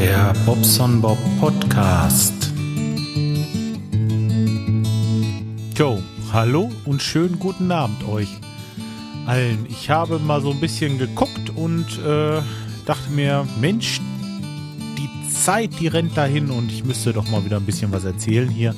Der Bobson Bob Podcast. Jo, hallo und schönen guten Abend euch allen. Ich habe mal so ein bisschen geguckt und äh, dachte mir, Mensch, die Zeit, die rennt dahin und ich müsste doch mal wieder ein bisschen was erzählen hier.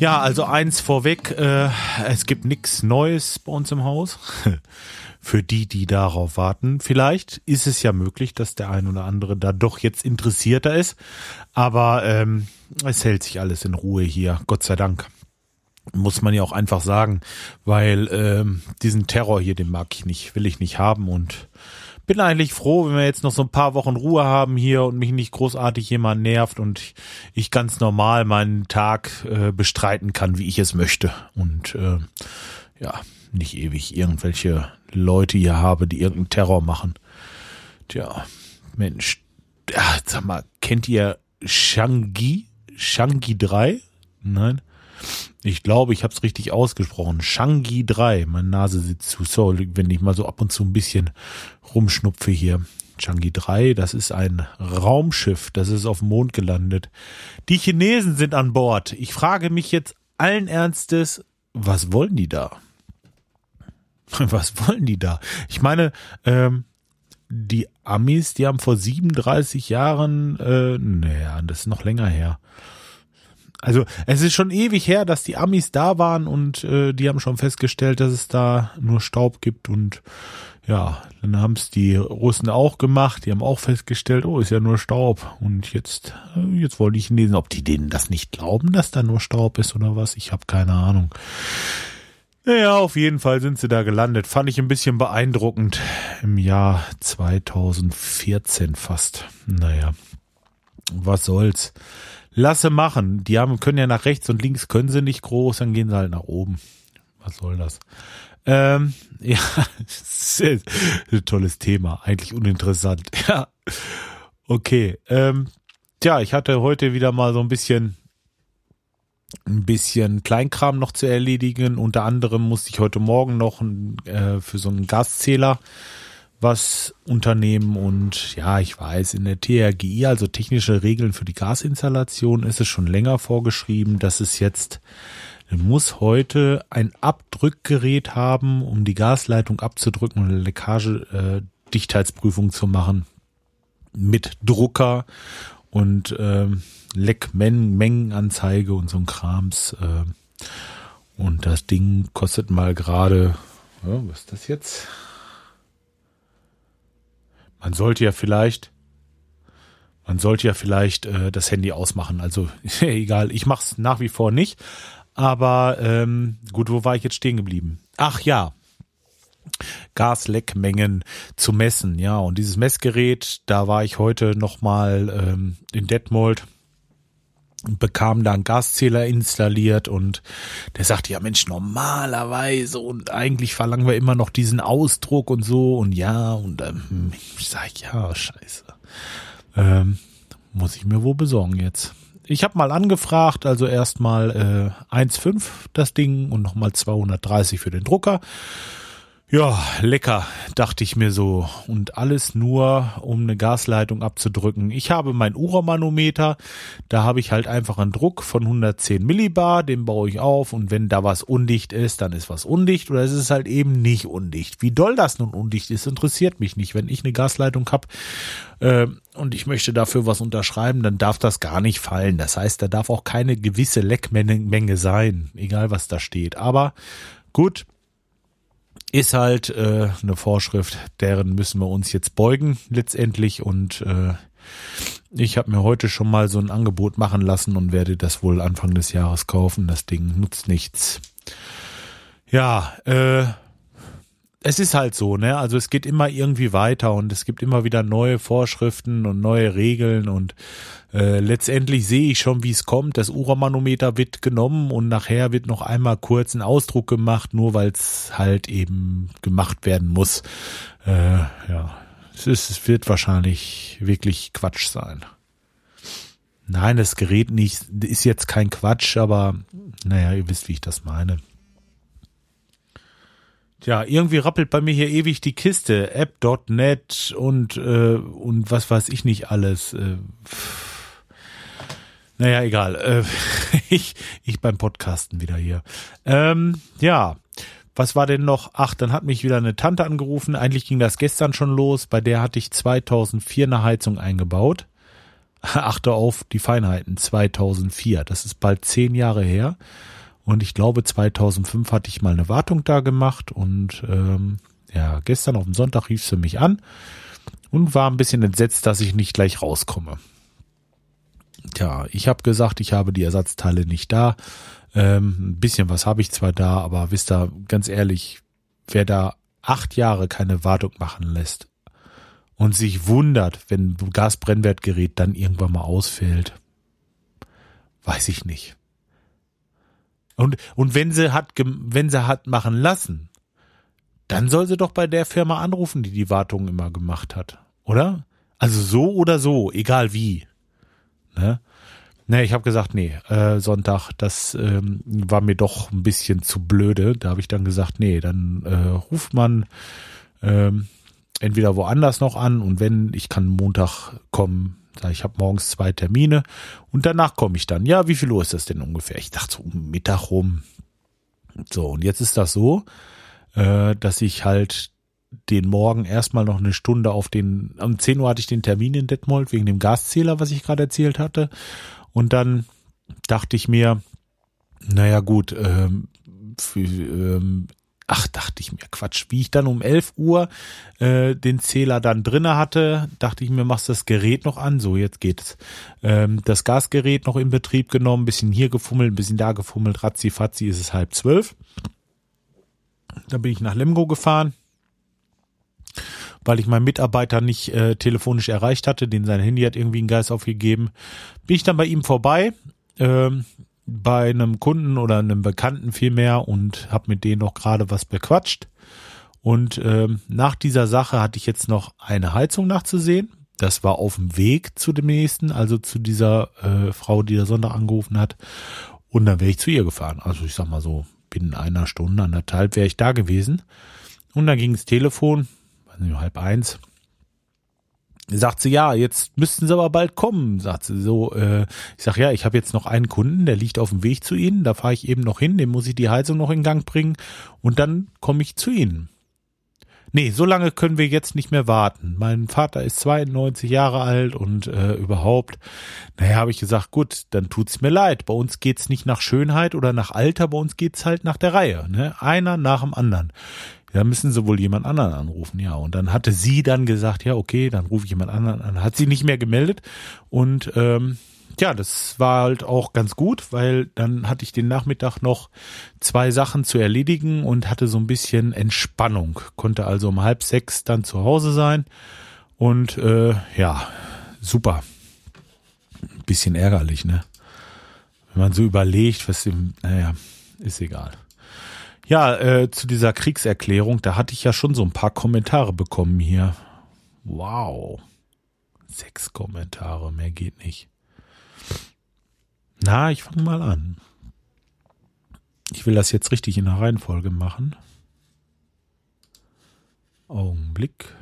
Ja, also eins vorweg, äh, es gibt nichts Neues bei uns im Haus. Für die, die darauf warten. Vielleicht ist es ja möglich, dass der ein oder andere da doch jetzt interessierter ist. Aber ähm, es hält sich alles in Ruhe hier, Gott sei Dank. Muss man ja auch einfach sagen, weil ähm, diesen Terror hier, den mag ich nicht, will ich nicht haben und bin eigentlich froh, wenn wir jetzt noch so ein paar Wochen Ruhe haben hier und mich nicht großartig jemand nervt und ich ganz normal meinen Tag äh, bestreiten kann, wie ich es möchte. Und äh, ja, nicht ewig irgendwelche Leute hier habe, die irgendeinen Terror machen. Tja, Mensch, ja, sag mal, kennt ihr Shangi? Shangi 3? Nein? Ich glaube, ich habe es richtig ausgesprochen. Shangi 3. Meine Nase sitzt zu. So, wenn ich mal so ab und zu ein bisschen rumschnupfe hier. Changi 3, das ist ein Raumschiff, das ist auf dem Mond gelandet. Die Chinesen sind an Bord. Ich frage mich jetzt allen Ernstes, was wollen die da? Was wollen die da? Ich meine, ähm, die Amis, die haben vor 37 Jahren, äh, naja, das ist noch länger her. Also es ist schon ewig her, dass die Amis da waren und äh, die haben schon festgestellt, dass es da nur Staub gibt und ja, dann haben es die Russen auch gemacht, die haben auch festgestellt, oh, ist ja nur Staub und jetzt äh, jetzt wollte ich lesen, ob die denen das nicht glauben, dass da nur Staub ist oder was, ich habe keine Ahnung. Naja, auf jeden Fall sind sie da gelandet. Fand ich ein bisschen beeindruckend im Jahr 2014 fast. Naja, was soll's. Lasse machen. Die haben, können ja nach rechts und links können sie nicht groß, dann gehen sie halt nach oben. Was soll das? Ähm, ja, tolles Thema. Eigentlich uninteressant. Ja. Okay. Ähm, tja, ich hatte heute wieder mal so ein bisschen ein bisschen Kleinkram noch zu erledigen. Unter anderem musste ich heute Morgen noch äh, für so einen Gaszähler was unternehmen und ja, ich weiß, in der TRGI, also technische Regeln für die Gasinstallation, ist es schon länger vorgeschrieben, dass es jetzt muss heute ein Abdrückgerät haben, um die Gasleitung abzudrücken und eine Leckagedichtheitsprüfung äh, zu machen mit Drucker und ähm, Leckmengenanzeige und so ein Krams. Äh, und das Ding kostet mal gerade, ja, was ist das jetzt? Man sollte ja vielleicht, man sollte ja vielleicht äh, das Handy ausmachen. Also egal, ich mach's nach wie vor nicht. Aber ähm, gut, wo war ich jetzt stehen geblieben? Ach ja, Gasleckmengen zu messen. Ja, und dieses Messgerät, da war ich heute nochmal ähm, in Detmold und bekam da einen Gaszähler installiert und der sagte, ja Mensch, normalerweise und eigentlich verlangen wir immer noch diesen Ausdruck und so und ja und ähm, ich sag, ja, scheiße. Ähm, muss ich mir wohl besorgen jetzt. Ich habe mal angefragt, also erstmal äh, 1,5 das Ding und nochmal 230 für den Drucker. Ja, lecker, dachte ich mir so. Und alles nur, um eine Gasleitung abzudrücken. Ich habe mein Uhrmanometer, da habe ich halt einfach einen Druck von 110 Millibar, den baue ich auf und wenn da was undicht ist, dann ist was undicht oder es ist halt eben nicht undicht. Wie doll das nun undicht ist, interessiert mich nicht. Wenn ich eine Gasleitung habe äh, und ich möchte dafür was unterschreiben, dann darf das gar nicht fallen. Das heißt, da darf auch keine gewisse Leckmenge sein, egal was da steht. Aber gut, ist halt äh, eine Vorschrift, deren müssen wir uns jetzt beugen letztendlich und äh, ich habe mir heute schon mal so ein Angebot machen lassen und werde das wohl Anfang des Jahres kaufen. Das Ding nutzt nichts. Ja, äh, es ist halt so, ne? Also es geht immer irgendwie weiter und es gibt immer wieder neue Vorschriften und neue Regeln und äh, letztendlich sehe ich schon, wie es kommt. Das Uramanometer wird genommen und nachher wird noch einmal kurz ein Ausdruck gemacht, nur weil es halt eben gemacht werden muss. Äh, ja, es, ist, es wird wahrscheinlich wirklich Quatsch sein. Nein, das Gerät nicht ist jetzt kein Quatsch, aber naja, ihr wisst, wie ich das meine. Ja, irgendwie rappelt bei mir hier ewig die Kiste. App.net und, äh, und was weiß ich nicht alles. Äh, naja, egal. Äh, ich, ich beim Podcasten wieder hier. Ähm, ja, was war denn noch? Ach, dann hat mich wieder eine Tante angerufen. Eigentlich ging das gestern schon los. Bei der hatte ich 2004 eine Heizung eingebaut. Achte auf die Feinheiten. 2004. Das ist bald zehn Jahre her. Und ich glaube, 2005 hatte ich mal eine Wartung da gemacht. Und ähm, ja, gestern auf dem Sonntag rief sie mich an und war ein bisschen entsetzt, dass ich nicht gleich rauskomme. Tja, ich habe gesagt, ich habe die Ersatzteile nicht da. Ähm, ein bisschen was habe ich zwar da, aber wisst ihr, ganz ehrlich, wer da acht Jahre keine Wartung machen lässt und sich wundert, wenn Gasbrennwertgerät dann irgendwann mal ausfällt, weiß ich nicht. Und, und wenn sie hat, wenn sie hat machen lassen, dann soll sie doch bei der Firma anrufen, die die Wartung immer gemacht hat, oder? Also so oder so, egal wie. Ne? Ne, ich habe gesagt, nee, äh, Sonntag, das ähm, war mir doch ein bisschen zu blöde. Da habe ich dann gesagt, nee, dann äh, ruft man ähm, entweder woanders noch an und wenn, ich kann Montag kommen, ich habe morgens zwei Termine und danach komme ich dann. Ja, wie viel Uhr ist das denn ungefähr? Ich dachte so um Mittag rum. So, und jetzt ist das so, äh, dass ich halt den Morgen erstmal noch eine Stunde auf den, um 10 Uhr hatte ich den Termin in Detmold wegen dem Gaszähler, was ich gerade erzählt hatte. Und dann dachte ich mir, naja gut, ähm, ähm, ach, dachte ich mir, Quatsch, wie ich dann um 11 Uhr äh, den Zähler dann drinne hatte, dachte ich mir, machst das Gerät noch an, so jetzt geht es. Ähm, das Gasgerät noch in Betrieb genommen, bisschen hier gefummelt, bisschen da gefummelt, ratzi fatzi ist es halb zwölf. Da bin ich nach Lemgo gefahren, weil ich meinen Mitarbeiter nicht äh, telefonisch erreicht hatte, den sein Handy hat irgendwie einen Geist aufgegeben. Bin ich dann bei ihm vorbei, ähm, bei einem Kunden oder einem Bekannten vielmehr und habe mit denen noch gerade was bequatscht. Und ähm, nach dieser Sache hatte ich jetzt noch eine Heizung nachzusehen. Das war auf dem Weg zu dem nächsten, also zu dieser äh, Frau, die da Sonntag angerufen hat. Und dann wäre ich zu ihr gefahren. Also ich sag mal so, binnen einer Stunde, anderthalb wäre ich da gewesen. Und dann ging das Telefon, halb eins. Sagt sie, ja, jetzt müssten sie aber bald kommen, sagt sie so. Äh, ich sag ja, ich habe jetzt noch einen Kunden, der liegt auf dem Weg zu Ihnen, da fahre ich eben noch hin, dem muss ich die Heizung noch in Gang bringen und dann komme ich zu Ihnen. Nee, so lange können wir jetzt nicht mehr warten. Mein Vater ist 92 Jahre alt und äh, überhaupt. Naja, habe ich gesagt, gut, dann tut's mir leid. Bei uns geht's nicht nach Schönheit oder nach Alter, bei uns geht's halt nach der Reihe. Ne? Einer nach dem anderen. Ja, müssen sie wohl jemand anderen anrufen, ja. Und dann hatte sie dann gesagt, ja, okay, dann rufe ich jemand anderen an. Hat sie nicht mehr gemeldet und ähm, ja, das war halt auch ganz gut, weil dann hatte ich den Nachmittag noch zwei Sachen zu erledigen und hatte so ein bisschen Entspannung. Konnte also um halb sechs dann zu Hause sein. Und äh, ja, super. Bisschen ärgerlich, ne? Wenn man so überlegt, was im, naja, ist egal. Ja, äh, zu dieser Kriegserklärung, da hatte ich ja schon so ein paar Kommentare bekommen hier. Wow. Sechs Kommentare, mehr geht nicht. Na, ich fange mal an. Ich will das jetzt richtig in der Reihenfolge machen. Augenblick.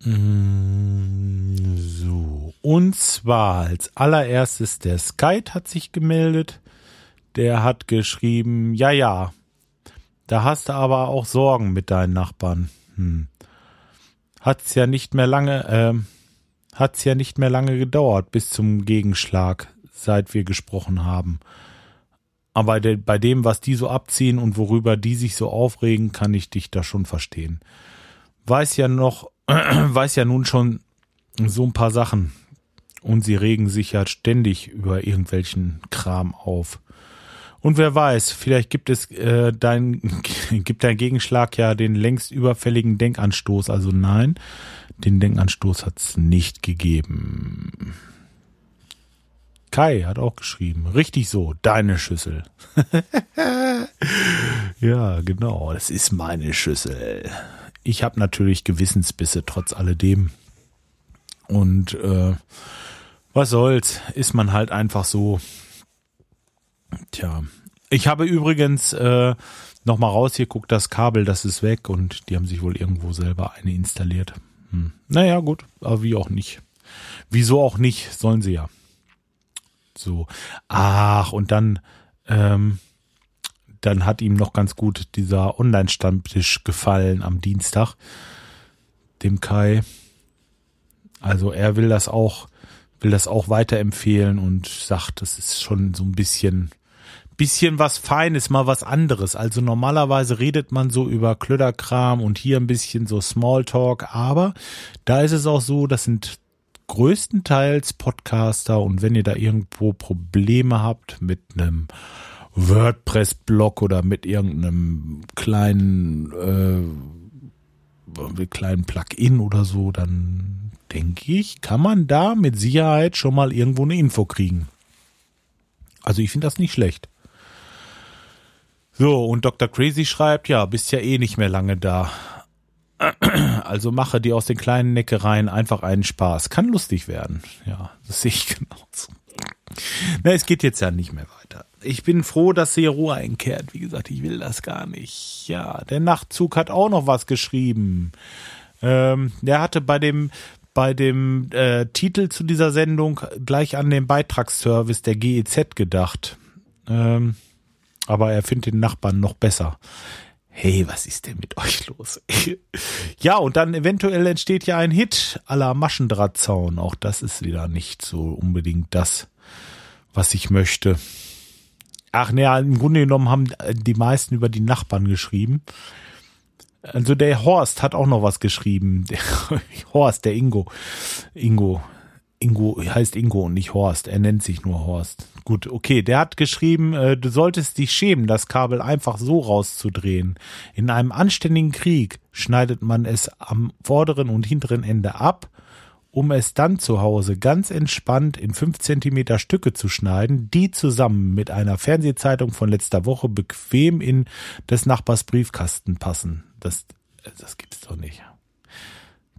Mm, so. Und zwar als allererstes der Skype hat sich gemeldet. Der hat geschrieben, ja, ja, da hast du aber auch Sorgen mit deinen Nachbarn. Hm. Hat's ja nicht mehr lange, äh, hat's ja nicht mehr lange gedauert bis zum Gegenschlag seit wir gesprochen haben. Aber bei dem, was die so abziehen und worüber die sich so aufregen, kann ich dich da schon verstehen. Weiß ja noch, weiß ja nun schon so ein paar Sachen. Und sie regen sich ja ständig über irgendwelchen Kram auf. Und wer weiß, vielleicht gibt es äh, dein, gibt dein Gegenschlag ja den längst überfälligen Denkanstoß. Also nein, den Denkanstoß hat es nicht gegeben. Kai hat auch geschrieben. Richtig so, deine Schüssel. ja, genau, das ist meine Schüssel. Ich habe natürlich Gewissensbisse trotz alledem. Und äh, was soll's, ist man halt einfach so. Tja, ich habe übrigens äh, nochmal raus, hier guckt das Kabel, das ist weg und die haben sich wohl irgendwo selber eine installiert. Hm. Naja, gut, aber wie auch nicht. Wieso auch nicht, sollen sie ja. So. Ach, und dann, ähm, dann hat ihm noch ganz gut dieser Online-Stammtisch gefallen am Dienstag, dem Kai. Also er will das auch, will das auch weiterempfehlen und sagt, das ist schon so ein bisschen, bisschen was Feines, mal was anderes. Also normalerweise redet man so über Klöderkram und hier ein bisschen so Smalltalk, aber da ist es auch so, das sind größtenteils Podcaster und wenn ihr da irgendwo Probleme habt mit einem WordPress-Blog oder mit irgendeinem kleinen, äh, kleinen Plugin oder so, dann denke ich, kann man da mit Sicherheit schon mal irgendwo eine Info kriegen. Also ich finde das nicht schlecht. So, und Dr. Crazy schreibt, ja, bist ja eh nicht mehr lange da. Also mache dir aus den kleinen Neckereien einfach einen Spaß. Kann lustig werden. Ja, das sehe ich genauso. Na, es geht jetzt ja nicht mehr weiter. Ich bin froh, dass hier Ruhe einkehrt. Wie gesagt, ich will das gar nicht. Ja, der Nachtzug hat auch noch was geschrieben. Ähm, der hatte bei dem bei dem äh, Titel zu dieser Sendung gleich an den Beitragsservice der GEZ gedacht. Ähm, aber er findet den Nachbarn noch besser. Hey, was ist denn mit euch los? ja, und dann eventuell entsteht ja ein Hit la Maschendrahtzaun. Auch das ist wieder nicht so unbedingt das, was ich möchte. Ach naja, im Grunde genommen haben die meisten über die Nachbarn geschrieben. Also der Horst hat auch noch was geschrieben. Der Horst, der Ingo. Ingo. Ingo heißt Ingo und nicht Horst. Er nennt sich nur Horst. Gut, okay. Der hat geschrieben, äh, du solltest dich schämen, das Kabel einfach so rauszudrehen. In einem anständigen Krieg schneidet man es am vorderen und hinteren Ende ab, um es dann zu Hause ganz entspannt in fünf Zentimeter Stücke zu schneiden, die zusammen mit einer Fernsehzeitung von letzter Woche bequem in des Nachbars Briefkasten passen. Das, das gibt's doch nicht.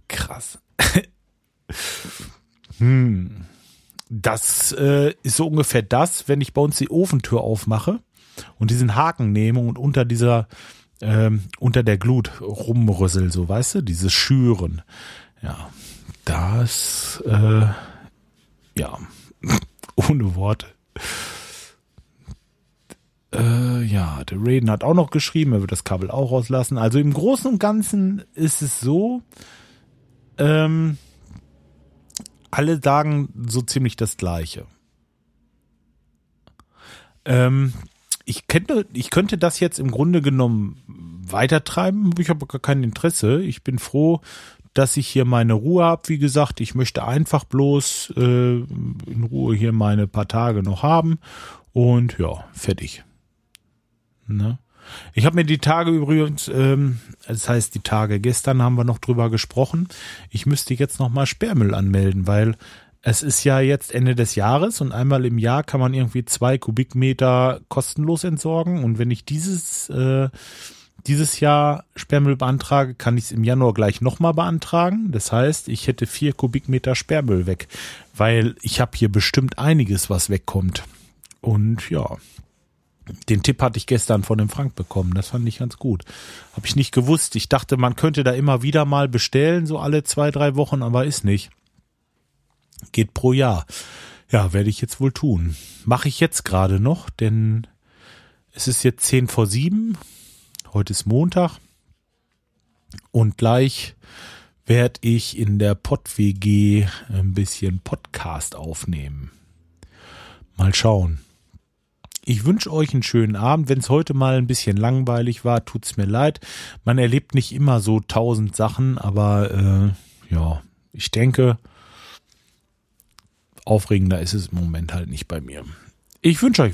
Krass. hm. Das äh, ist so ungefähr das, wenn ich bei uns die Ofentür aufmache und diesen Haken nehme und unter dieser, ähm, unter der Glut rumrüssel, so weißt du, dieses Schüren. Ja, das, äh, ja, ohne Worte. Äh, ja, der Raiden hat auch noch geschrieben, er wird das Kabel auch rauslassen. Also im Großen und Ganzen ist es so, ähm, alle sagen so ziemlich das Gleiche. Ähm, ich könnte, ich könnte das jetzt im Grunde genommen weitertreiben. Ich habe gar kein Interesse. Ich bin froh, dass ich hier meine Ruhe habe. Wie gesagt, ich möchte einfach bloß äh, in Ruhe hier meine paar Tage noch haben. Und ja, fertig. Ne? Ich habe mir die Tage übrigens, ähm, das heißt die Tage gestern haben wir noch drüber gesprochen. Ich müsste jetzt noch mal Sperrmüll anmelden, weil es ist ja jetzt Ende des Jahres und einmal im Jahr kann man irgendwie zwei Kubikmeter kostenlos entsorgen. Und wenn ich dieses äh, dieses Jahr Sperrmüll beantrage, kann ich es im Januar gleich nochmal beantragen. Das heißt, ich hätte vier Kubikmeter Sperrmüll weg, weil ich habe hier bestimmt einiges, was wegkommt. Und ja, den Tipp hatte ich gestern von dem Frank bekommen. Das fand ich ganz gut. Habe ich nicht gewusst. Ich dachte, man könnte da immer wieder mal bestellen, so alle zwei, drei Wochen, aber ist nicht. Geht pro Jahr. Ja, werde ich jetzt wohl tun. Mache ich jetzt gerade noch, denn es ist jetzt zehn vor sieben. Heute ist Montag. Und gleich werde ich in der Pott-WG ein bisschen Podcast aufnehmen. Mal schauen. Ich wünsche euch einen schönen Abend. Wenn es heute mal ein bisschen langweilig war, tut's mir leid. Man erlebt nicht immer so tausend Sachen, aber äh, ja, ich denke, aufregender ist es im Moment halt nicht bei mir. Ich wünsche euch